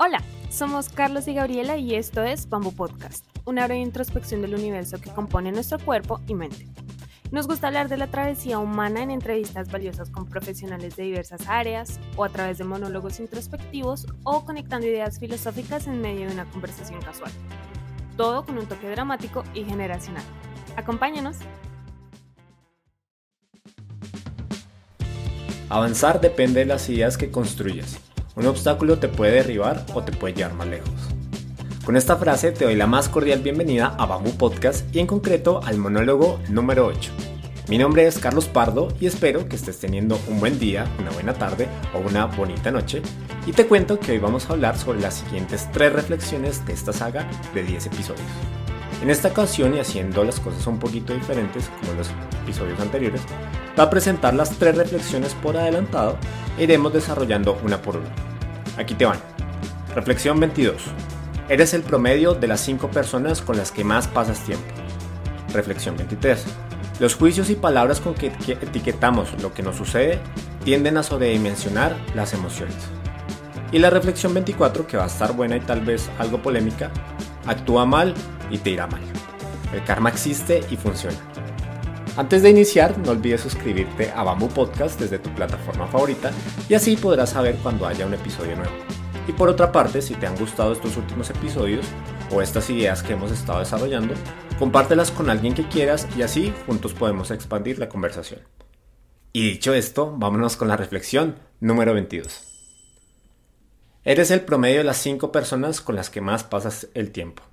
Hola, somos Carlos y Gabriela y esto es Bamboo Podcast, una breve introspección del universo que compone nuestro cuerpo y mente. Nos gusta hablar de la travesía humana en entrevistas valiosas con profesionales de diversas áreas, o a través de monólogos introspectivos, o conectando ideas filosóficas en medio de una conversación casual. Todo con un toque dramático y generacional. Acompáñanos. Avanzar depende de las ideas que construyes. Un obstáculo te puede derribar o te puede llevar más lejos. Con esta frase te doy la más cordial bienvenida a Bamboo Podcast y en concreto al monólogo número 8. Mi nombre es Carlos Pardo y espero que estés teniendo un buen día, una buena tarde o una bonita noche. Y te cuento que hoy vamos a hablar sobre las siguientes tres reflexiones de esta saga de 10 episodios. En esta ocasión y haciendo las cosas un poquito diferentes como los episodios anteriores, va a presentar las tres reflexiones por adelantado e iremos desarrollando una por una. Aquí te van. Reflexión 22. Eres el promedio de las 5 personas con las que más pasas tiempo. Reflexión 23. Los juicios y palabras con que etiquetamos lo que nos sucede tienden a sobredimensionar las emociones. Y la reflexión 24, que va a estar buena y tal vez algo polémica, actúa mal y te irá mal. El karma existe y funciona. Antes de iniciar, no olvides suscribirte a Bamboo Podcast desde tu plataforma favorita y así podrás saber cuando haya un episodio nuevo. Y por otra parte, si te han gustado estos últimos episodios o estas ideas que hemos estado desarrollando, compártelas con alguien que quieras y así juntos podemos expandir la conversación. Y dicho esto, vámonos con la reflexión número 22. Eres el promedio de las 5 personas con las que más pasas el tiempo.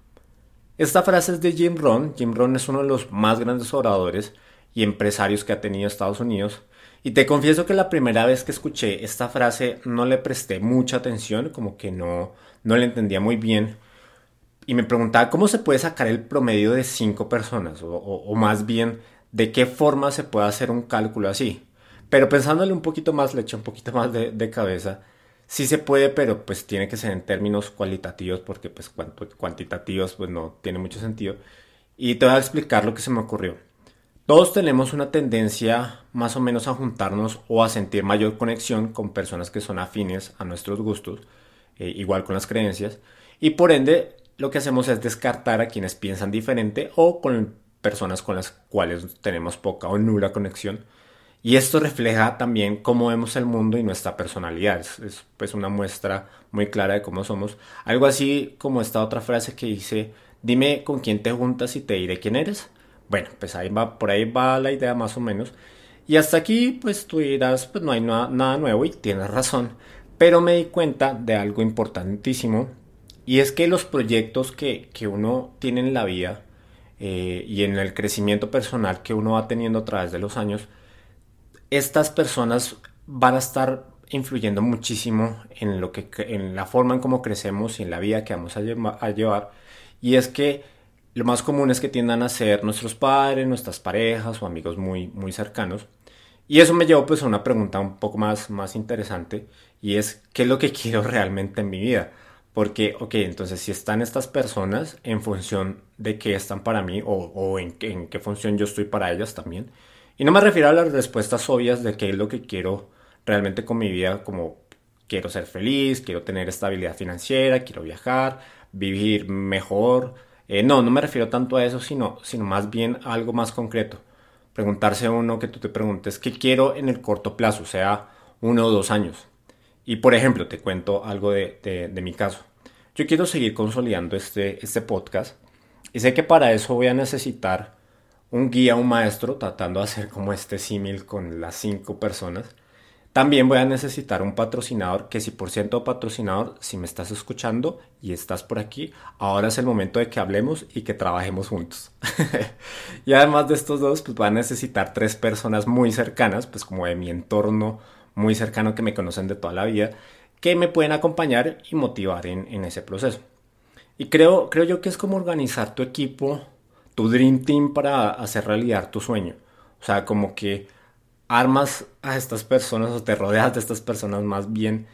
Esta frase es de Jim Rohn. Jim Rohn es uno de los más grandes oradores y empresarios que ha tenido Estados Unidos. Y te confieso que la primera vez que escuché esta frase no le presté mucha atención, como que no, no le entendía muy bien. Y me preguntaba cómo se puede sacar el promedio de cinco personas, o, más bien de qué forma se puede hacer un cálculo así. Pero pensándole un poquito más, le eché un poquito más de, cabeza. Sí se puede, pero pues tiene que ser en términos cualitativos, porque pues cuantitativos pues no tiene mucho sentido. Y te voy a explicar lo que se me ocurrió. Todos tenemos una tendencia más o menos a juntarnos o a sentir mayor conexión con personas que son afines a nuestros gustos, eh, igual con las creencias, y por ende lo que hacemos es descartar a quienes piensan diferente o con personas con las cuales tenemos poca o nula conexión. Y esto refleja también cómo vemos el mundo y nuestra personalidad. Es, es pues una muestra muy clara de cómo somos. Algo así como esta otra frase que dice, dime con quién te juntas y te diré quién eres. Bueno, pues ahí va, por ahí va la idea más o menos. Y hasta aquí, pues tú dirás, pues no hay nada, nuevo y tienes razón. Pero me di cuenta de algo importantísimo y es que los proyectos que, uno tiene en la vida eh, y en el crecimiento personal que uno va teniendo a través de los años, estas personas van a estar influyendo muchísimo en lo que en la forma en cómo crecemos y en la vida que vamos a llevar. Y es que lo más común es que tiendan a ser nuestros padres, nuestras parejas o amigos muy, muy cercanos. Y eso me llevó pues a una pregunta un poco más, más interesante y es ¿qué es lo que quiero realmente en mi vida? Porque, ok, entonces si están estas personas en función de qué están para mí o, o en, en, qué función yo estoy para ellas también. Y no me refiero a las respuestas obvias de qué es lo que quiero realmente con mi vida, como quiero ser feliz, quiero tener estabilidad financiera, quiero viajar, vivir mejor, eh, no, no me refiero tanto a eso, sino, sino más bien a algo más concreto. Preguntarse a uno que tú te preguntes, ¿qué quiero en el corto plazo? Sea, uno o dos años. Y por ejemplo, te cuento algo de, de, mi caso. Yo quiero seguir consolidando este, este podcast y sé que para eso voy a necesitar un guía, un maestro, tratando de hacer como este símil con las cinco personas también voy a necesitar un patrocinador, que si por ciento patrocinador, si me estás escuchando y estás por aquí, ahora es el momento de que hablemos y que trabajemos juntos. y además de estos dos, pues voy a necesitar tres personas muy cercanas, pues como de mi entorno muy cercano que me conocen de toda la vida, que me pueden acompañar y motivar en, en ese proceso. Y creo, creo yo que es como organizar tu equipo, tu Dream Team para hacer realidad tu sueño. O sea, como que armas a estas personas o te rodeas de estas personas más bien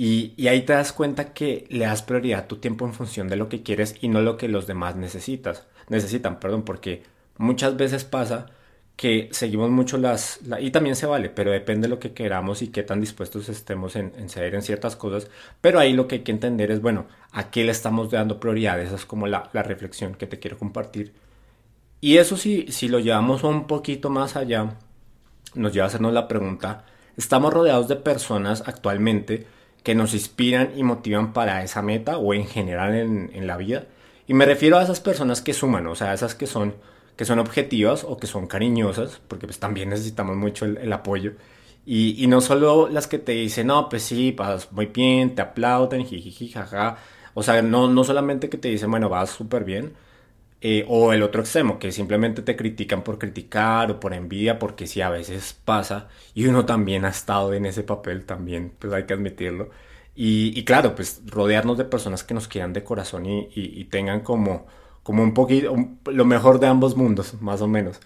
y, ahí te das cuenta que le das prioridad a tu tiempo en función de lo que quieres y no lo que los demás necesitas, necesitan, perdón, porque muchas veces pasa que seguimos mucho las... y también se vale, pero depende de lo que queramos y qué tan dispuestos estemos en, ceder en ciertas cosas. Pero ahí lo que hay que entender es, bueno, a qué le estamos dando prioridad. Esa es como la, reflexión que te quiero compartir. Y eso sí, si lo llevamos un poquito más allá, nos lleva a hacernos la pregunta, ¿estamos rodeados de personas actualmente que nos inspiran y motivan para esa meta o en general en, en la vida? Y me refiero a esas personas que suman, o sea, esas que son que son objetivas o que son cariñosas, porque pues también necesitamos mucho el, apoyo. Y, y, no solo las que te dicen, no, pues sí, vas muy bien, te aplauden, jiji, jaja. O sea, no, no solamente que te dicen, bueno, vas súper bien. Eh, o el otro extremo, que simplemente te critican por criticar o por envidia, porque sí, a veces pasa. Y uno también ha estado en ese papel, también, pues hay que admitirlo. Y, claro, pues rodearnos de personas que nos quieran de corazón y, y tengan como como un poquito, lo mejor de ambos mundos, más o menos.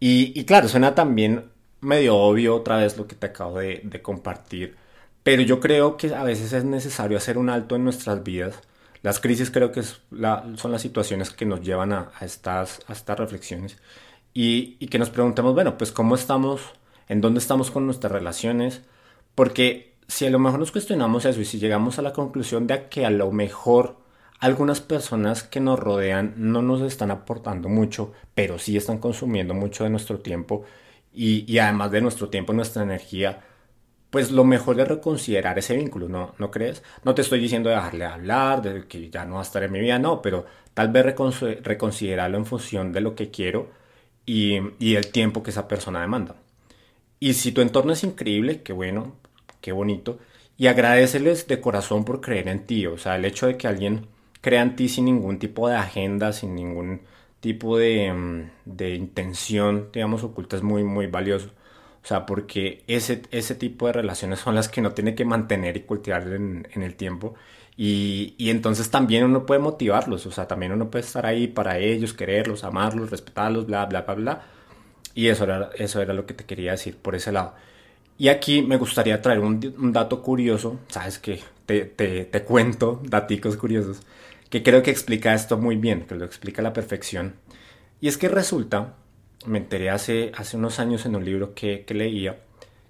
Y, claro, suena también medio obvio otra vez lo que te acabo de, compartir, pero yo creo que a veces es necesario hacer un alto en nuestras vidas. Las crisis creo que son las situaciones que nos llevan a, estas, reflexiones. Y, y, que nos preguntemos, bueno, pues cómo estamos, en dónde estamos con nuestras relaciones, porque si a lo mejor nos cuestionamos eso y si llegamos a la conclusión de que a lo mejor algunas personas que nos rodean no nos están aportando mucho, pero sí están consumiendo mucho de nuestro tiempo y, además de nuestro tiempo, nuestra energía, pues lo mejor es reconsiderar ese vínculo, ¿no? ¿no crees? No te estoy diciendo dejarle hablar, de que ya no va a estar en mi vida, no, pero tal vez reconsiderarlo en función de lo que quiero y, y el tiempo que esa persona demanda. Y si tu entorno es increíble, qué bueno, qué bonito, y agradeceles de corazón por creer en ti, o sea, el hecho de que alguien crea ti sin ningún tipo de agenda, sin ningún tipo de, mm, de intención, digamos, oculta es muy, muy valioso. O sea, porque ese, ese tipo de relaciones son las que uno tiene que mantener y cultivar en, en el tiempo. Y, y, entonces también uno puede motivarlos, o sea, también uno puede estar ahí para ellos, quererlos, amarlos, respetarlos, bla, bla, bla, bla. Y eso era, eso era lo que te quería decir por ese lado. Y aquí me gustaría traer un, un dato curioso, sabes que te, te, te cuento daticos curiosos que creo que explica esto muy bien, que lo explica a la perfección. Y es que resulta, me enteré hace, hace unos años en un libro que, leía,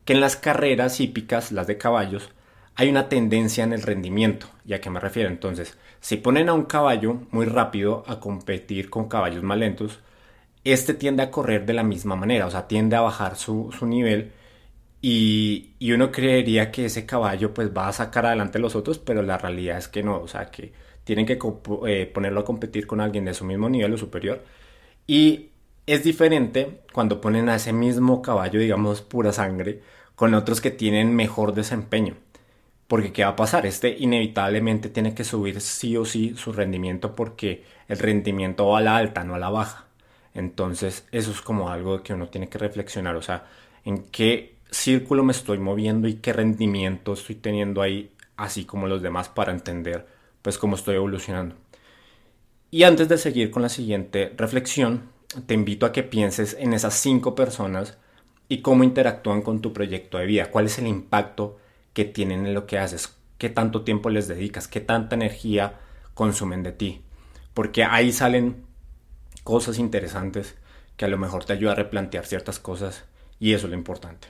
que en las carreras hípicas, las de caballos, hay una tendencia en el rendimiento. ¿Y a qué me refiero? Entonces, si ponen a un caballo muy rápido a competir con caballos más lentos, este tiende a correr de la misma manera, o sea, tiende a bajar su, nivel y, y, uno creería que ese caballo pues va a sacar adelante a los otros, pero la realidad es que no, o sea, que tienen que eh, ponerlo a competir con alguien de su mismo nivel o superior. Y es diferente cuando ponen a ese mismo caballo, digamos, pura sangre, con otros que tienen mejor desempeño. Porque ¿qué va a pasar? Este inevitablemente tiene que subir sí o sí su rendimiento porque el rendimiento va a la alta, no a la baja. Entonces eso es como algo que uno tiene que reflexionar. O sea, en qué círculo me estoy moviendo y qué rendimiento estoy teniendo ahí, así como los demás, para entender pues cómo estoy evolucionando. Y antes de seguir con la siguiente reflexión, te invito a que pienses en esas cinco personas y cómo interactúan con tu proyecto de vida, cuál es el impacto que tienen en lo que haces, qué tanto tiempo les dedicas, qué tanta energía consumen de ti, porque ahí salen cosas interesantes que a lo mejor te ayuda a replantear ciertas cosas y eso es lo importante.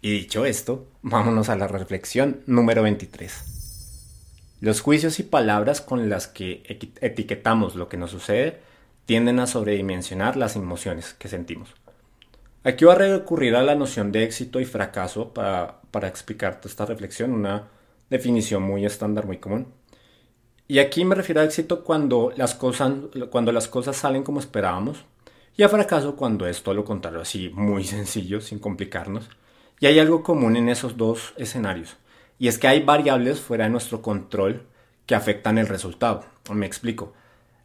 Y dicho esto, vámonos a la reflexión número 23. Los juicios y palabras con las que etiquetamos lo que nos sucede tienden a sobredimensionar las emociones que sentimos. Aquí voy a recurrir a la noción de éxito y fracaso para, para explicarte esta reflexión, una definición muy estándar, muy común. Y aquí me refiero a éxito cuando las, cosas, cuando las cosas salen como esperábamos y a fracaso cuando es todo lo contrario, así muy sencillo, sin complicarnos. Y hay algo común en esos dos escenarios. Y es que hay variables fuera de nuestro control que afectan el resultado. Me explico.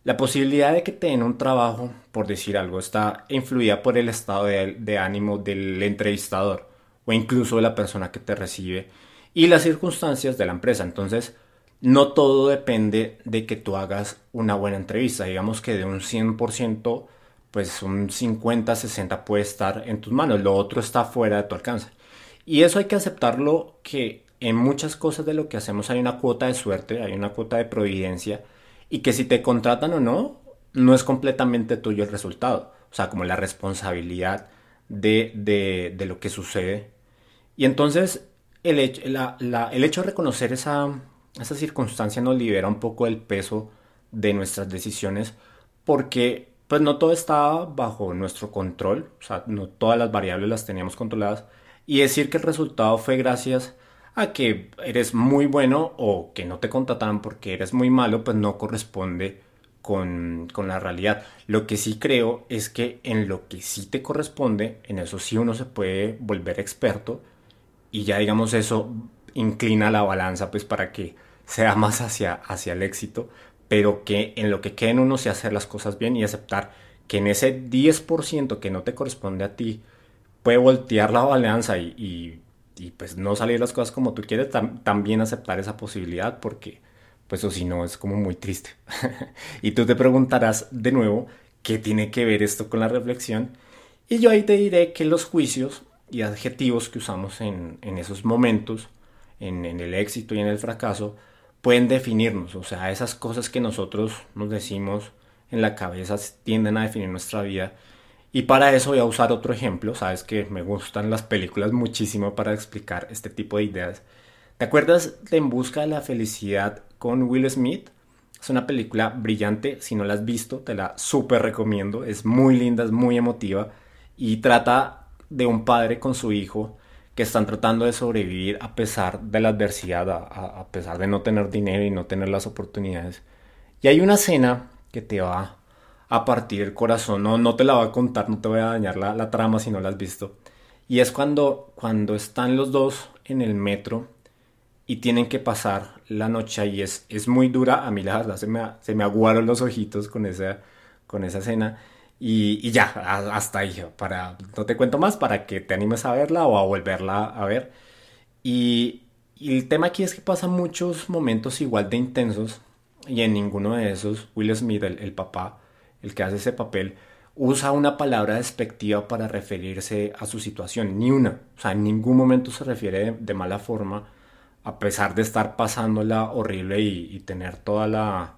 La posibilidad de que te den un trabajo, por decir algo, está influida por el estado de, ánimo del entrevistador o incluso de la persona que te recibe y las circunstancias de la empresa. Entonces, no todo depende de que tú hagas una buena entrevista. Digamos que de un 100%, pues un 50-60 puede estar en tus manos. Lo otro está fuera de tu alcance. Y eso hay que aceptarlo que en muchas cosas de lo que hacemos hay una cuota de suerte, hay una cuota de providencia y que si te contratan o no, no es completamente tuyo el resultado. o sea, como la responsabilidad de, de, lo que sucede. Y entonces el hecho, el hecho de reconocer esa, esa circunstancia nos libera un poco del peso de nuestras decisiones porque pues no todo estaba bajo nuestro control, o sea, no todas las variables las teníamos controladas y decir que el resultado fue gracias a que eres muy bueno o que no te contrataron porque eres muy malo, pues no corresponde con, con, la realidad. Lo que sí creo es que en lo que sí te corresponde, en eso sí uno se puede volver experto y ya digamos eso inclina la balanza pues para que sea más hacia, hacia el éxito, pero que en lo que quede en uno se hacer las cosas bien y aceptar que en ese 10% que no te corresponde a ti puede voltear la balanza y, pues no salir las cosas como tú quieres, también aceptar esa posibilidad porque pues o si no es como muy triste. y tú te preguntarás de nuevo qué tiene que ver esto con la reflexión y yo ahí te diré que los juicios y adjetivos que usamos en, en esos momentos, en, en el éxito y en el fracaso, pueden definirnos, o sea, esas cosas que nosotros nos decimos en la cabeza tienden a definir nuestra vida. Y para eso voy a usar otro ejemplo, sabes que me gustan las películas muchísimo para explicar este tipo de ideas. ¿Te acuerdas de En Busca de la Felicidad con Will Smith? Es una película brillante, si no la has visto, te la súper recomiendo, es muy linda, es muy emotiva y trata de un padre con su hijo que están tratando de sobrevivir a pesar de la adversidad, a, pesar de no tener dinero y no tener las oportunidades. Y hay una escena que te va a partir el corazón, no, no te la voy a contar, no te voy a dañar la, la trama si no la has visto. Y es cuando, cuando están los dos en el metro y tienen que pasar la noche y es, es muy dura. A mí la verdad se me, se me aguaron los ojitos con esa, con esa escena. Y, ya, hasta ahí, para, no te cuento más, para que te animes a verla o a volverla a ver. Y, el tema aquí es que pasan muchos momentos igual de intensos y en ninguno de esos Will Smith, el, papá, el que hace ese papel, usa una palabra despectiva para referirse a su situación, ni una. O sea, en ningún momento se refiere de, mala forma, a pesar de estar pasándola horrible y tener toda la,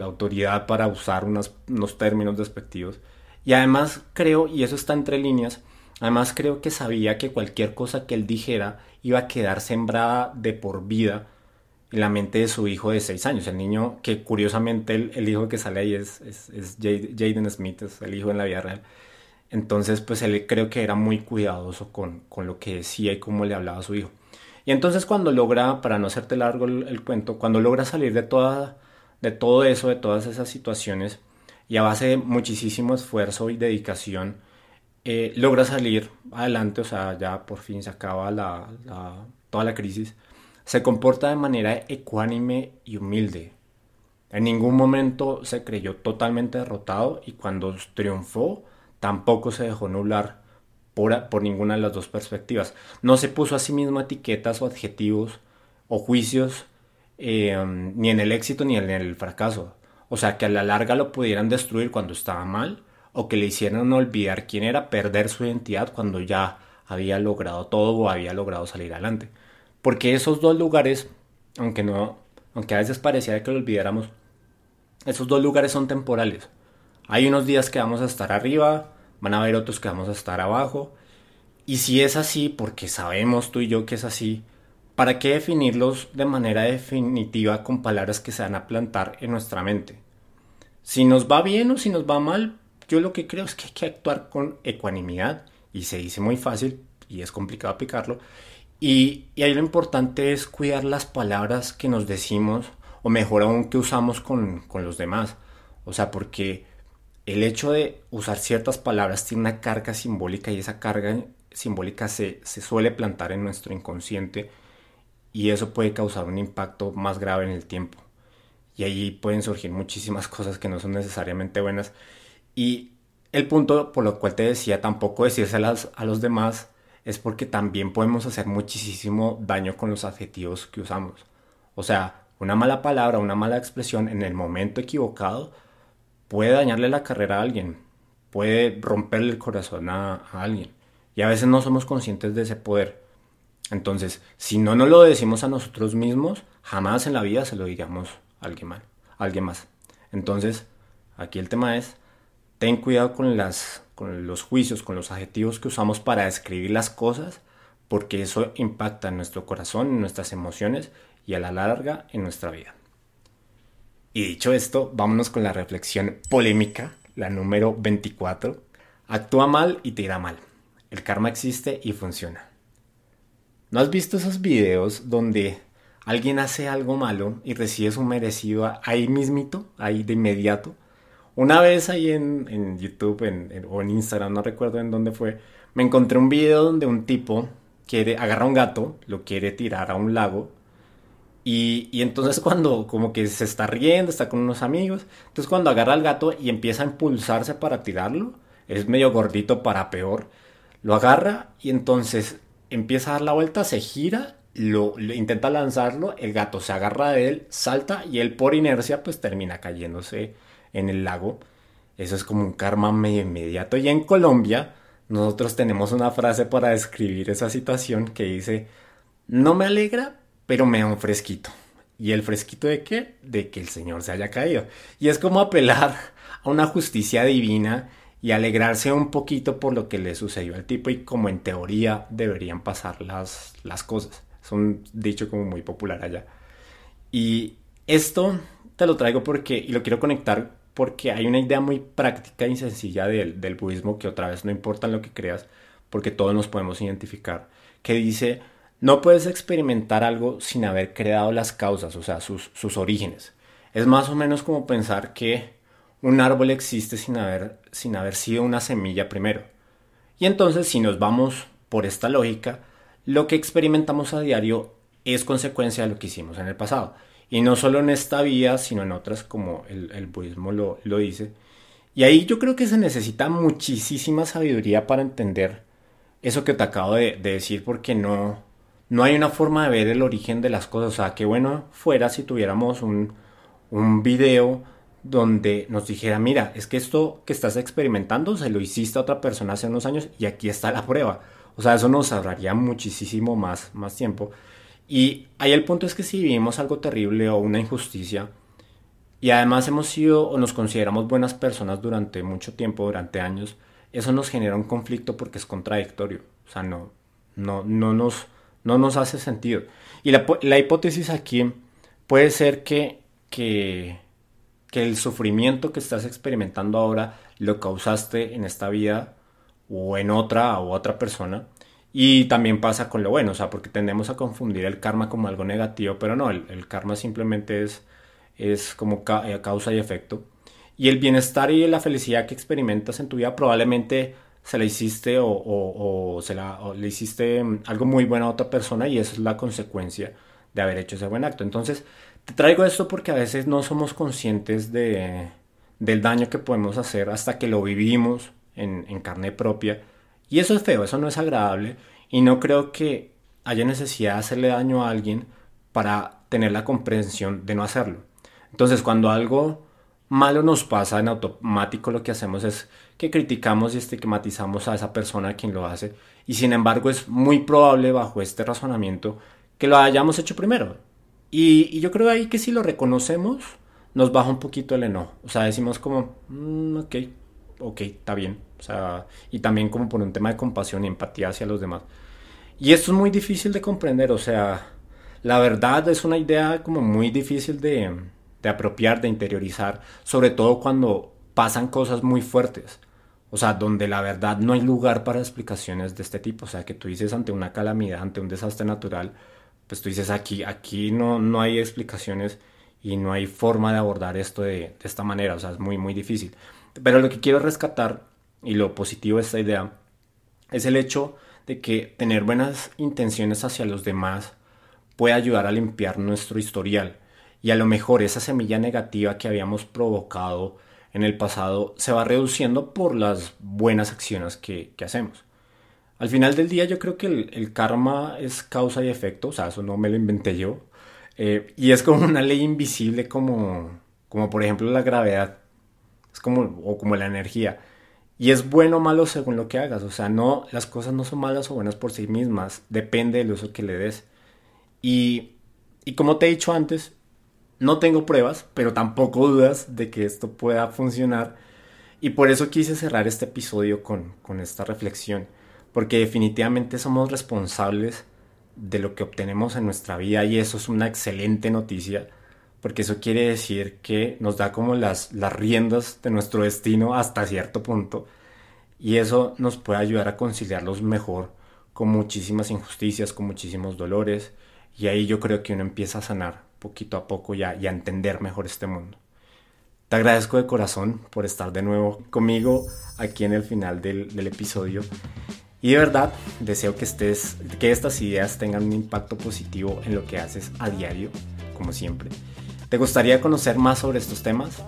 autoridad para usar unos, términos despectivos. Y además creo, y eso está entre líneas, además creo que sabía que cualquier cosa que él dijera iba a quedar sembrada de por vida en la mente de su hijo de 6 años. El niño que curiosamente el, hijo que sale ahí es, es, Jaden Smith, es el hijo en la vida real. Entonces pues él creo que era muy cuidadoso con, con, lo que decía y cómo le hablaba a su hijo. Y entonces cuando logra, para no hacerte largo el cuento, cuando logra salir de toda de todo eso, de todas esas situaciones, y a base de muchísimo esfuerzo y dedicación, eh, logra salir adelante, o sea, ya por fin se acaba la, toda la crisis, se comporta de manera ecuánime y humilde. En ningún momento se creyó totalmente derrotado y cuando triunfó tampoco se dejó nublar por, por ninguna de las dos perspectivas. No se puso a sí mismo etiquetas o adjetivos o juicios eh, ni en el éxito ni en el fracaso. O sea, que a la larga lo pudieran destruir cuando estaba mal o que le hicieran olvidar quién era, perder su identidad cuando ya había logrado todo o había logrado salir adelante. Porque esos dos lugares, aunque no, aunque a veces parecía que lo olvidáramos, esos dos lugares son temporales. Hay unos días que vamos a estar arriba, van a haber otros que vamos a estar abajo. Y si es así, porque sabemos tú y yo que es así, ¿Para qué definirlos de manera definitiva con palabras que se van a plantar en nuestra mente? Si nos va bien o si nos va mal, yo lo que creo es que hay que actuar con ecuanimidad y se dice muy fácil y es complicado aplicarlo. Y, ahí lo importante es cuidar las palabras que nos decimos o mejor aún que usamos con, los demás. O sea, porque el hecho de usar ciertas palabras tiene una carga simbólica y esa carga simbólica se, se suele plantar en nuestro inconsciente y eso puede causar un impacto más grave en el tiempo. Y allí pueden surgir muchísimas cosas que no son necesariamente buenas. Y el punto por lo cual te decía tampoco decírselas a los demás es porque también podemos hacer muchísimo daño con los adjetivos que usamos. O sea, una mala palabra, una mala expresión en el momento equivocado puede dañarle la carrera a alguien, puede romperle el corazón a, a alguien. Y a veces no somos conscientes de ese poder. Entonces, si no nos lo decimos a nosotros mismos, jamás en la vida se lo diríamos a alguien, mal, alguien más. Entonces, aquí el tema es, ten cuidado con, las, con los juicios, con los adjetivos que usamos para describir las cosas, porque eso impacta en nuestro corazón, en nuestras emociones y a la larga en nuestra vida. Y dicho esto, vámonos con la reflexión polémica, la número 24. Actúa mal y te irá mal. El karma existe y funciona. ¿No has visto esos videos donde alguien hace algo malo y recibe su merecido ahí mismito, ahí de inmediato? Una vez ahí en, YouTube o en Instagram, no recuerdo en dónde fue, me encontré un video donde un tipo quiere, agarra un gato, lo quiere tirar a un lago y, y, entonces cuando como que se está riendo, está con unos amigos, entonces cuando agarra al gato y empieza a impulsarse para tirarlo, es medio gordito para peor, lo agarra y entonces empieza a dar la vuelta, se gira, lo, intenta lanzarlo, el gato se agarra de él, salta y él por inercia pues termina cayéndose en el lago. Eso es como un karma medio inmediato. Y en Colombia nosotros tenemos una frase para describir esa situación que dice, no me alegra, pero me da un fresquito. ¿Y el fresquito de qué? De que el Señor se haya caído. Y es como apelar a una justicia divina y alegrarse un poquito por lo que le sucedió al tipo y como en teoría deberían pasar las, las cosas. Es un dicho como muy popular allá. Y esto te lo traigo porque, y lo quiero conectar porque hay una idea muy práctica y sencilla del, del budismo que otra vez no importa lo que creas, porque todos nos podemos identificar, que dice, no puedes experimentar algo sin haber creado las causas, o sea, sus, sus orígenes. Es más o menos como pensar que un árbol existe sin haber, sin haber sido una semilla primero. Y entonces, si nos vamos por esta lógica, lo que experimentamos a diario es consecuencia de lo que hicimos en el pasado. Y no solo en esta vida, sino en otras, como el, budismo lo, dice. Y ahí yo creo que se necesita muchísima sabiduría para entender eso que te acabo de, decir, porque no, no hay una forma de ver el origen de las cosas. O sea, qué bueno fuera si tuviéramos un, un video donde nos dijera, mira, es que esto que estás experimentando se lo hiciste a otra persona hace unos años y aquí está la prueba. O sea, eso nos ahorraría muchísimo más, más tiempo. Y ahí el punto es que si vivimos algo terrible o una injusticia, y además hemos sido o nos consideramos buenas personas durante mucho tiempo, durante años, eso nos genera un conflicto porque es contradictorio. O sea, no, no, no, nos, no nos hace sentido. Y la, la hipótesis aquí puede ser que, que que el sufrimiento que estás experimentando ahora lo causaste en esta vida o en otra o otra persona. Y también pasa con lo bueno, o sea, porque tendemos a confundir el karma como algo negativo, pero no, el, karma simplemente es, es como eh, causa y efecto. Y el bienestar y la felicidad que experimentas en tu vida probablemente se la hiciste o, se la, o le hiciste mm, algo muy bueno a otra persona y esa es la consecuencia de haber hecho ese buen acto. Entonces, te traigo esto porque a veces no somos conscientes de, del daño que podemos hacer hasta que lo vivimos en carne propia. Y eso es feo, eso no es agradable. Y no creo que haya necesidad de hacerle daño a alguien para tener la comprensión de no hacerlo. Entonces, cuando algo malo nos pasa en automático, lo que hacemos es que criticamos y estigmatizamos a esa persona quien lo hace. Y sin embargo, es muy probable bajo este razonamiento que lo hayamos hecho primero. Y, yo creo ahí que si lo reconocemos, nos baja un poquito el enojo. O sea, decimos como, mm, ok, ok, está bien. O sea, y también como por un tema de compasión y empatía hacia los demás. Y esto es muy difícil de comprender, o sea, la verdad es una idea como muy difícil de, de apropiar, de interiorizar, sobre todo cuando pasan cosas muy fuertes. O sea, donde la verdad no hay lugar para explicaciones de este tipo. O sea, que tú dices ante una calamidad, ante un desastre natural, pues tú dices aquí, aquí no, no hay explicaciones y no hay forma de abordar esto de, de, esta manera, o sea, es muy, muy difícil. Pero lo que quiero rescatar y lo positivo de esta idea es el hecho de que tener buenas intenciones hacia los demás puede ayudar a limpiar nuestro historial y a lo mejor esa semilla negativa que habíamos provocado en el pasado se va reduciendo por las buenas acciones que, hacemos. Al final del día yo creo que el, karma es causa y efecto, o sea, eso no me lo inventé yo. Eh, y es como una ley invisible como, como por ejemplo la gravedad, es como, o como la energía. Y es bueno o malo según lo que hagas, o sea, no, las cosas no son malas o buenas por sí mismas, depende del uso que le des. Y, y como te he dicho antes, no tengo pruebas, pero tampoco dudas de que esto pueda funcionar. Y por eso quise cerrar este episodio con, con esta reflexión, porque definitivamente somos responsables de lo que obtenemos en nuestra vida y eso es una excelente noticia, porque eso quiere decir que nos da como las, las riendas de nuestro destino hasta cierto punto y eso nos puede ayudar a conciliarlos mejor con muchísimas injusticias, con muchísimos dolores y ahí yo creo que uno empieza a sanar poquito a poco y a, y a entender mejor este mundo. Te agradezco de corazón por estar de nuevo conmigo aquí en el final del, del episodio. Y de verdad, deseo que, estés, que estas ideas tengan un impacto positivo en lo que haces a diario, como siempre. ¿Te gustaría conocer más sobre estos temas?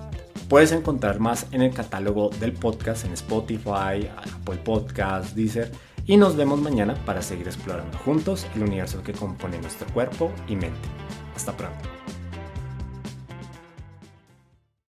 Puedes encontrar más en el catálogo del podcast en Spotify, Apple Podcasts, Deezer. Y nos vemos mañana para seguir explorando juntos el universo que compone nuestro cuerpo y mente. Hasta pronto.